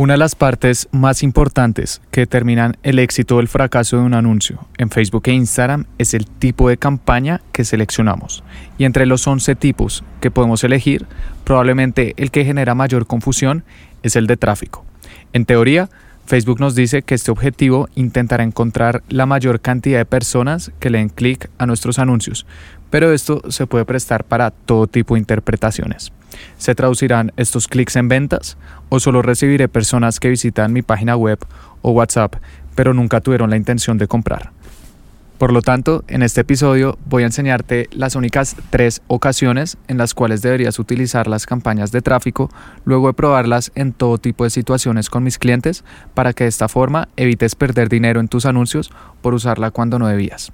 Una de las partes más importantes que determinan el éxito o el fracaso de un anuncio en Facebook e Instagram es el tipo de campaña que seleccionamos. Y entre los 11 tipos que podemos elegir, probablemente el que genera mayor confusión es el de tráfico. En teoría, Facebook nos dice que este objetivo intentará encontrar la mayor cantidad de personas que le den clic a nuestros anuncios, pero esto se puede prestar para todo tipo de interpretaciones. ¿Se traducirán estos clics en ventas o solo recibiré personas que visitan mi página web o WhatsApp pero nunca tuvieron la intención de comprar? Por lo tanto, en este episodio voy a enseñarte las únicas tres ocasiones en las cuales deberías utilizar las campañas de tráfico luego de probarlas en todo tipo de situaciones con mis clientes para que de esta forma evites perder dinero en tus anuncios por usarla cuando no debías.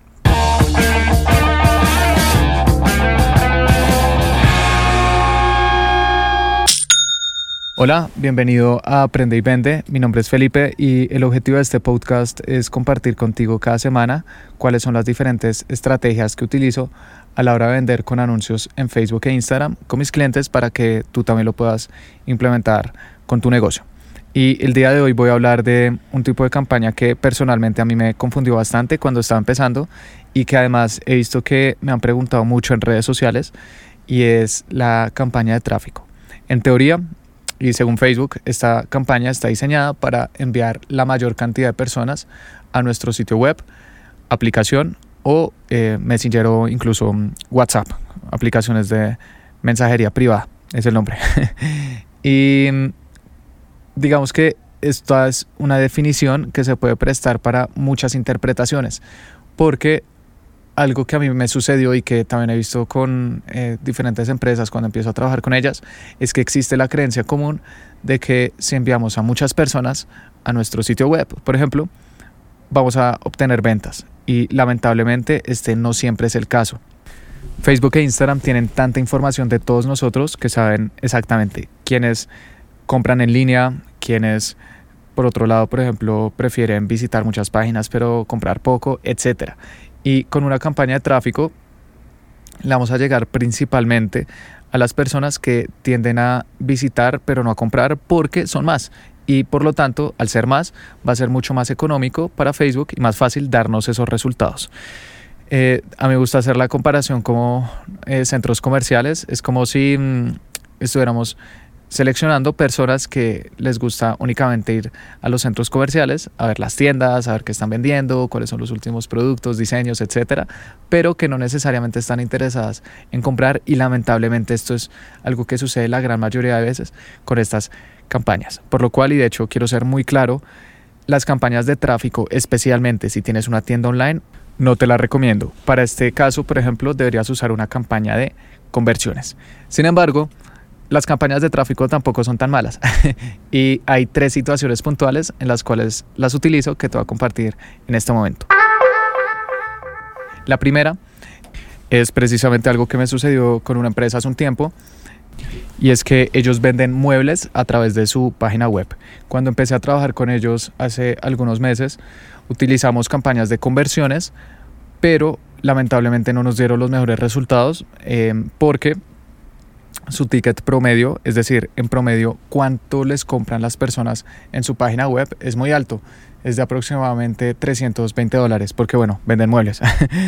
Hola, bienvenido a Aprende y Vende. Mi nombre es Felipe y el objetivo de este podcast es compartir contigo cada semana cuáles son las diferentes estrategias que utilizo a la hora de vender con anuncios en Facebook e Instagram con mis clientes para que tú también lo puedas implementar con tu negocio. Y el día de hoy voy a hablar de un tipo de campaña que personalmente a mí me confundió bastante cuando estaba empezando y que además he visto que me han preguntado mucho en redes sociales y es la campaña de tráfico. En teoría, y según Facebook, esta campaña está diseñada para enviar la mayor cantidad de personas a nuestro sitio web, aplicación o eh, Messenger o incluso WhatsApp, aplicaciones de mensajería privada, es el nombre. y digamos que esta es una definición que se puede prestar para muchas interpretaciones, porque algo que a mí me sucedió y que también he visto con eh, diferentes empresas cuando empiezo a trabajar con ellas, es que existe la creencia común de que si enviamos a muchas personas a nuestro sitio web, por ejemplo, vamos a obtener ventas. Y lamentablemente este no siempre es el caso. Facebook e Instagram tienen tanta información de todos nosotros que saben exactamente quiénes compran en línea, quiénes por otro lado, por ejemplo, prefieren visitar muchas páginas pero comprar poco, etcétera. Y con una campaña de tráfico le vamos a llegar principalmente a las personas que tienden a visitar pero no a comprar porque son más. Y por lo tanto, al ser más, va a ser mucho más económico para Facebook y más fácil darnos esos resultados. Eh, a mí me gusta hacer la comparación como eh, centros comerciales. Es como si mm, estuviéramos seleccionando personas que les gusta únicamente ir a los centros comerciales, a ver las tiendas, a ver qué están vendiendo, cuáles son los últimos productos, diseños, etcétera, pero que no necesariamente están interesadas en comprar y lamentablemente esto es algo que sucede la gran mayoría de veces con estas campañas. Por lo cual, y de hecho quiero ser muy claro, las campañas de tráfico, especialmente si tienes una tienda online, no te las recomiendo. Para este caso, por ejemplo, deberías usar una campaña de conversiones. Sin embargo, las campañas de tráfico tampoco son tan malas. y hay tres situaciones puntuales en las cuales las utilizo que te voy a compartir en este momento. La primera es precisamente algo que me sucedió con una empresa hace un tiempo y es que ellos venden muebles a través de su página web. Cuando empecé a trabajar con ellos hace algunos meses, utilizamos campañas de conversiones, pero lamentablemente no nos dieron los mejores resultados eh, porque su ticket promedio, es decir, en promedio cuánto les compran las personas en su página web, es muy alto. Es de aproximadamente 320 dólares, porque bueno, venden muebles.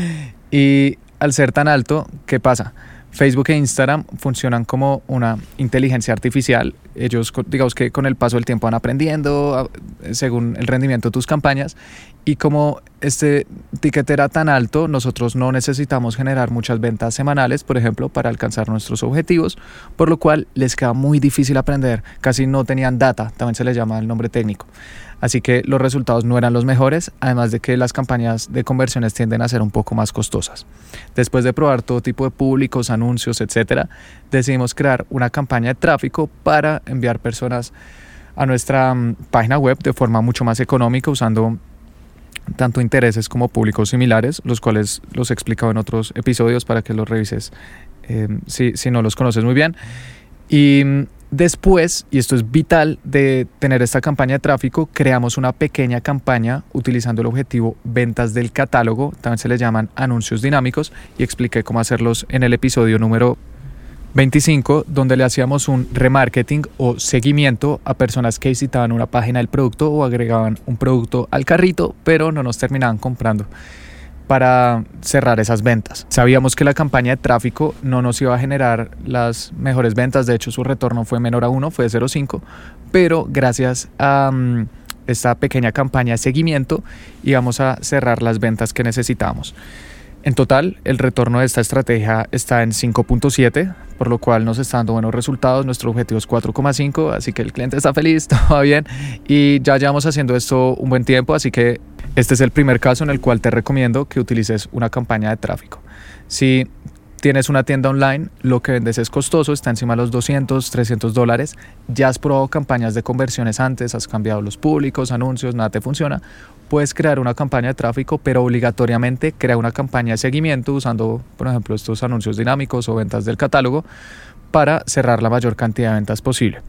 y al ser tan alto, ¿qué pasa? Facebook e Instagram funcionan como una inteligencia artificial. Ellos, digamos que con el paso del tiempo van aprendiendo según el rendimiento de tus campañas. Y como este ticket era tan alto, nosotros no necesitamos generar muchas ventas semanales, por ejemplo, para alcanzar nuestros objetivos, por lo cual les queda muy difícil aprender. Casi no tenían data, también se les llama el nombre técnico. Así que los resultados no eran los mejores, además de que las campañas de conversiones tienden a ser un poco más costosas. Después de probar todo tipo de públicos, anuncios, etc., decidimos crear una campaña de tráfico para enviar personas a nuestra mm, página web de forma mucho más económica usando tanto intereses como públicos similares, los cuales los he explicado en otros episodios para que los revises eh, si, si no los conoces muy bien. Y mm, Después, y esto es vital de tener esta campaña de tráfico, creamos una pequeña campaña utilizando el objetivo ventas del catálogo, también se le llaman anuncios dinámicos y expliqué cómo hacerlos en el episodio número 25, donde le hacíamos un remarketing o seguimiento a personas que visitaban una página del producto o agregaban un producto al carrito, pero no nos terminaban comprando para cerrar esas ventas. Sabíamos que la campaña de tráfico no nos iba a generar las mejores ventas, de hecho su retorno fue menor a 1, fue de 0,5, pero gracias a mm, esta pequeña campaña de seguimiento íbamos a cerrar las ventas que necesitábamos. En total, el retorno de esta estrategia está en 5.7, por lo cual nos está dando buenos resultados. Nuestro objetivo es 4.5, así que el cliente está feliz, todo va bien. Y ya llevamos haciendo esto un buen tiempo, así que este es el primer caso en el cual te recomiendo que utilices una campaña de tráfico. Si tienes una tienda online, lo que vendes es costoso, está encima de los 200, 300 dólares, ya has probado campañas de conversiones antes, has cambiado los públicos, anuncios, nada te funciona, puedes crear una campaña de tráfico, pero obligatoriamente crea una campaña de seguimiento usando, por ejemplo, estos anuncios dinámicos o ventas del catálogo para cerrar la mayor cantidad de ventas posible.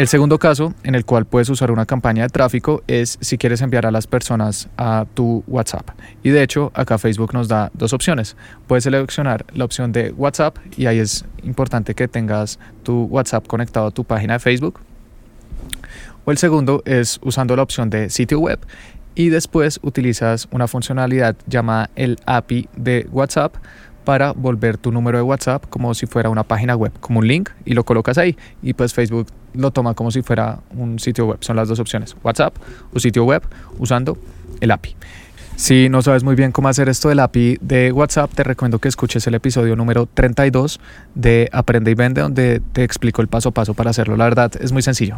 El segundo caso en el cual puedes usar una campaña de tráfico es si quieres enviar a las personas a tu WhatsApp. Y de hecho, acá Facebook nos da dos opciones. Puedes seleccionar la opción de WhatsApp y ahí es importante que tengas tu WhatsApp conectado a tu página de Facebook. O el segundo es usando la opción de sitio web y después utilizas una funcionalidad llamada el API de WhatsApp para volver tu número de WhatsApp como si fuera una página web, como un link y lo colocas ahí y pues Facebook lo toma como si fuera un sitio web. Son las dos opciones, WhatsApp o sitio web usando el API. Si no sabes muy bien cómo hacer esto del API de WhatsApp, te recomiendo que escuches el episodio número 32 de Aprende y Vende, donde te explico el paso a paso para hacerlo. La verdad es muy sencillo.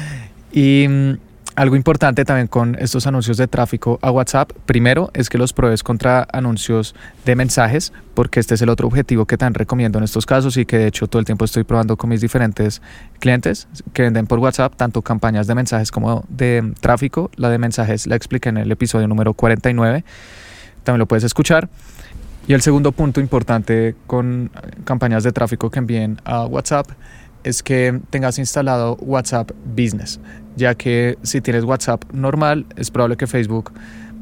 y mm, algo importante también con estos anuncios de tráfico a WhatsApp, primero es que los pruebes contra anuncios de mensajes, porque este es el otro objetivo que también recomiendo en estos casos y que de hecho todo el tiempo estoy probando con mis diferentes clientes que venden por WhatsApp, tanto campañas de mensajes como de tráfico. La de mensajes la expliqué en el episodio número 49, también lo puedes escuchar. Y el segundo punto importante con campañas de tráfico que envíen a WhatsApp es que tengas instalado WhatsApp Business, ya que si tienes WhatsApp normal, es probable que Facebook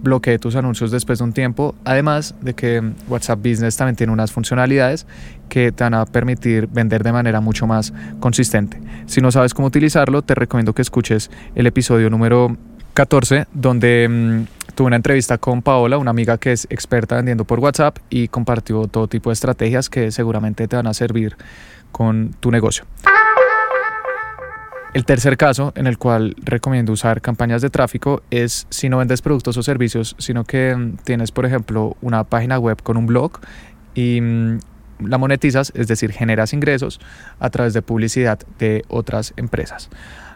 bloquee tus anuncios después de un tiempo, además de que WhatsApp Business también tiene unas funcionalidades que te van a permitir vender de manera mucho más consistente. Si no sabes cómo utilizarlo, te recomiendo que escuches el episodio número 14, donde mm, tuve una entrevista con Paola, una amiga que es experta vendiendo por WhatsApp y compartió todo tipo de estrategias que seguramente te van a servir con tu negocio. El tercer caso en el cual recomiendo usar campañas de tráfico es si no vendes productos o servicios, sino que mm, tienes, por ejemplo, una página web con un blog y mm, la monetizas, es decir, generas ingresos a través de publicidad de otras empresas.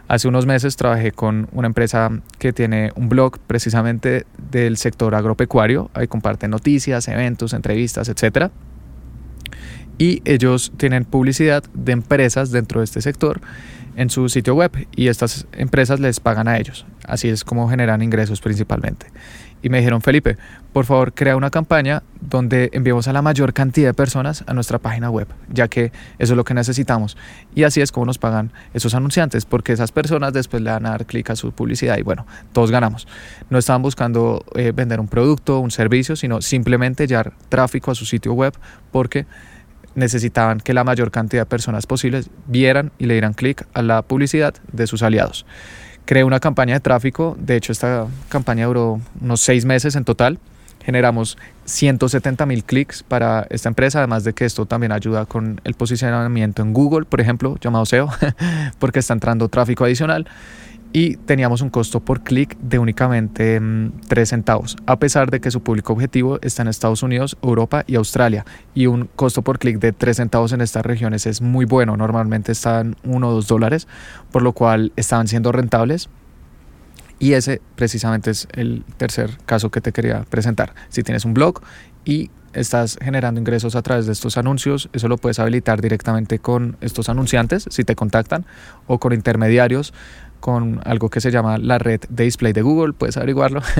Hace unos meses trabajé con una empresa que tiene un blog precisamente del sector agropecuario, ahí comparten noticias, eventos, entrevistas, etc. Y ellos tienen publicidad de empresas dentro de este sector en su sitio web y estas empresas les pagan a ellos. Así es como generan ingresos principalmente. Y me dijeron, Felipe, por favor, crea una campaña donde enviemos a la mayor cantidad de personas a nuestra página web, ya que eso es lo que necesitamos. Y así es como nos pagan esos anunciantes, porque esas personas después le van a dar clic a su publicidad y bueno, todos ganamos. No estaban buscando eh, vender un producto, un servicio, sino simplemente llevar tráfico a su sitio web, porque necesitaban que la mayor cantidad de personas posibles vieran y le dieran clic a la publicidad de sus aliados. Creé una campaña de tráfico, de hecho esta campaña duró unos seis meses en total. Generamos 170 mil clics para esta empresa, además de que esto también ayuda con el posicionamiento en Google, por ejemplo, llamado SEO, porque está entrando tráfico adicional y teníamos un costo por clic de únicamente 3 mm, centavos, a pesar de que su público objetivo está en Estados Unidos, Europa y Australia. Y un costo por clic de 3 centavos en estas regiones es muy bueno, normalmente están 1 o 2 dólares, por lo cual estaban siendo rentables. Y ese precisamente es el tercer caso que te quería presentar. Si tienes un blog y estás generando ingresos a través de estos anuncios, eso lo puedes habilitar directamente con estos anunciantes si te contactan o con intermediarios con algo que se llama la red de display de Google, puedes averiguarlo.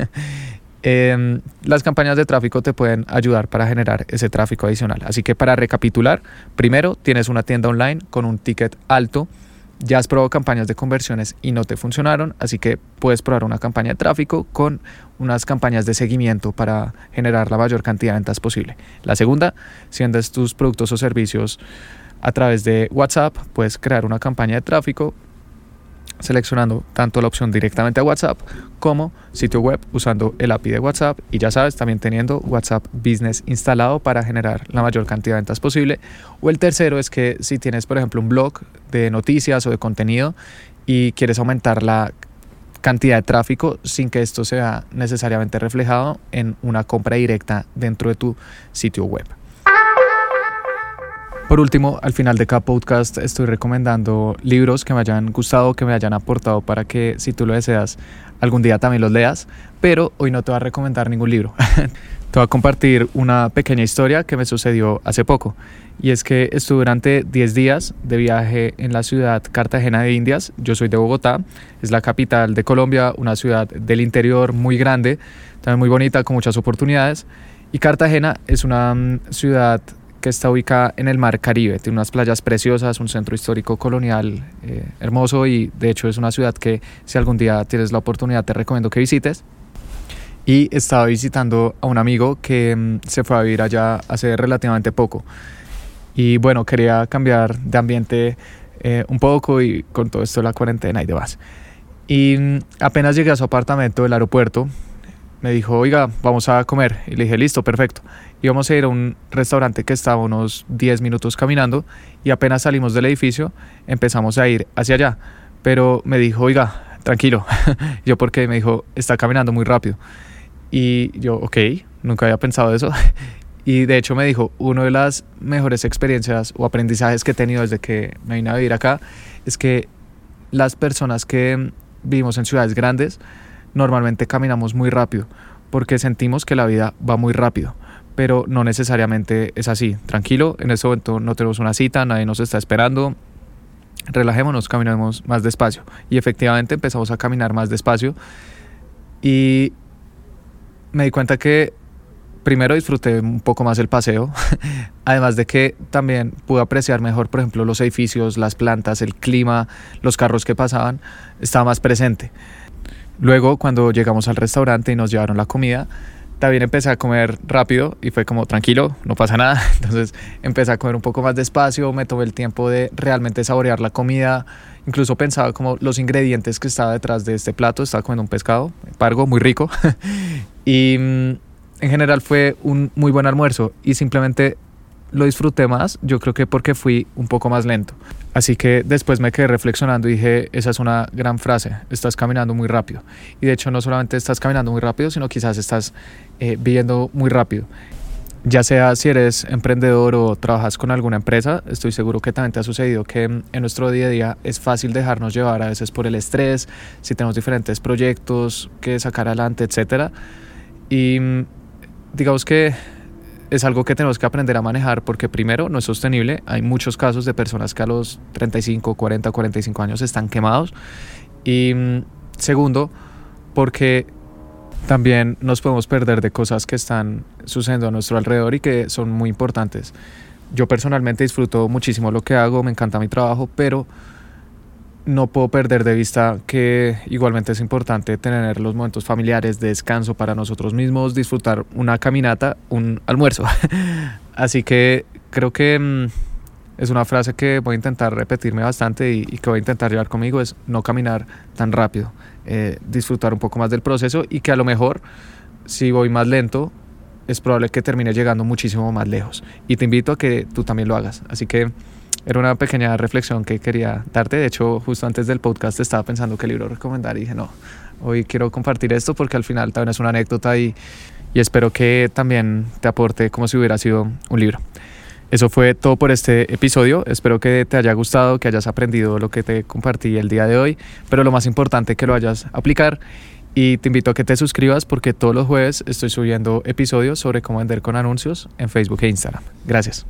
Em, las campañas de tráfico te pueden ayudar para generar ese tráfico adicional. Así que para recapitular, primero tienes una tienda online con un ticket alto ya has probado campañas de conversiones y no te funcionaron, así que puedes probar una campaña de tráfico con unas campañas de seguimiento para generar la mayor cantidad de ventas posible. La segunda, si vendes tus productos o servicios a través de WhatsApp, puedes crear una campaña de tráfico seleccionando tanto la opción directamente a WhatsApp como sitio web usando el API de WhatsApp y ya sabes, también teniendo WhatsApp Business instalado para generar la mayor cantidad de ventas posible. O el tercero es que si tienes, por ejemplo, un blog de noticias o de contenido y quieres aumentar la cantidad de tráfico sin que esto sea necesariamente reflejado en una compra directa dentro de tu sitio web. Por último, al final de cada podcast estoy recomendando libros que me hayan gustado, que me hayan aportado para que si tú lo deseas algún día también los leas, pero hoy no te voy a recomendar ningún libro. te voy a compartir una pequeña historia que me sucedió hace poco y es que estuve durante 10 días de viaje en la ciudad Cartagena de Indias. Yo soy de Bogotá, es la capital de Colombia, una ciudad del interior muy grande, también muy bonita, con muchas oportunidades. Y Cartagena es una mm, ciudad que está ubicada en el mar Caribe. Tiene unas playas preciosas, un centro histórico colonial eh, hermoso y de hecho es una ciudad que si algún día tienes la oportunidad te recomiendo que visites. Y estaba visitando a un amigo que mm, se fue a vivir allá hace relativamente poco. Y bueno, quería cambiar de ambiente eh, un poco y con todo esto de la cuarentena y demás. Y mm, apenas llegué a su apartamento del aeropuerto, me dijo, oiga, vamos a comer. Y le dije, listo, perfecto. Íbamos a ir a un restaurante que estaba unos 10 minutos caminando y apenas salimos del edificio empezamos a ir hacia allá. Pero me dijo, oiga, tranquilo. yo porque me dijo, está caminando muy rápido. Y yo, ok, nunca había pensado eso. y de hecho me dijo, una de las mejores experiencias o aprendizajes que he tenido desde que me vine a vivir acá es que las personas que vivimos en ciudades grandes, normalmente caminamos muy rápido porque sentimos que la vida va muy rápido, pero no necesariamente es así. Tranquilo, en este momento no tenemos una cita, nadie nos está esperando. Relajémonos, caminemos más despacio. Y efectivamente empezamos a caminar más despacio y me di cuenta que primero disfruté un poco más el paseo, además de que también pude apreciar mejor, por ejemplo, los edificios, las plantas, el clima, los carros que pasaban, estaba más presente. Luego, cuando llegamos al restaurante y nos llevaron la comida, también empecé a comer rápido y fue como tranquilo, no pasa nada. Entonces empecé a comer un poco más despacio, me tomé el tiempo de realmente saborear la comida. Incluso pensaba como los ingredientes que estaba detrás de este plato. Estaba comiendo un pescado, pargo, muy rico. y mm, en general fue un muy buen almuerzo y simplemente lo disfruté más, yo creo que porque fui un poco más lento. Así que después me quedé reflexionando y dije, esa es una gran frase, estás caminando muy rápido. Y de hecho no solamente estás caminando muy rápido, sino quizás estás eh, viviendo muy rápido. Ya sea si eres emprendedor o trabajas con alguna empresa, estoy seguro que también te ha sucedido que en nuestro día a día es fácil dejarnos llevar a veces por el estrés, si tenemos diferentes proyectos que sacar adelante, etc. Y mm, digamos que es algo que tenemos que aprender a manejar porque primero no es sostenible. Hay muchos casos de personas que a los 35, 40, 45 años están quemados. Y mm, segundo, porque también nos podemos perder de cosas que están sucediendo a nuestro alrededor y que son muy importantes. Yo personalmente disfruto muchísimo lo que hago, me encanta mi trabajo, pero no puedo perder de vista que igualmente es importante tener los momentos familiares de descanso para nosotros mismos, disfrutar una caminata, un almuerzo. Así que creo que mm, es una frase que voy a intentar repetirme bastante y, que voy a intentar llevar conmigo, es no caminar tan rápido, eh, disfrutar un poco más del proceso y que a lo mejor si voy más lento es probable que termine llegando muchísimo más lejos. Y te invito a que tú también lo hagas. Así que era una pequeña reflexión que quería darte. De hecho, justo antes del podcast estaba pensando qué libro recomendar y dije, no, hoy quiero compartir esto porque al final también es una anécdota y, y espero que también te aporte como si hubiera sido un libro. Eso fue todo por este episodio. Espero que te haya gustado, que hayas aprendido lo que te compartí el día de hoy, pero lo más importante que lo hayas aplicar. Y te invito a que te suscribas porque todos los jueves estoy subiendo episodios sobre cómo vender con anuncios en Facebook e Instagram. Gracias.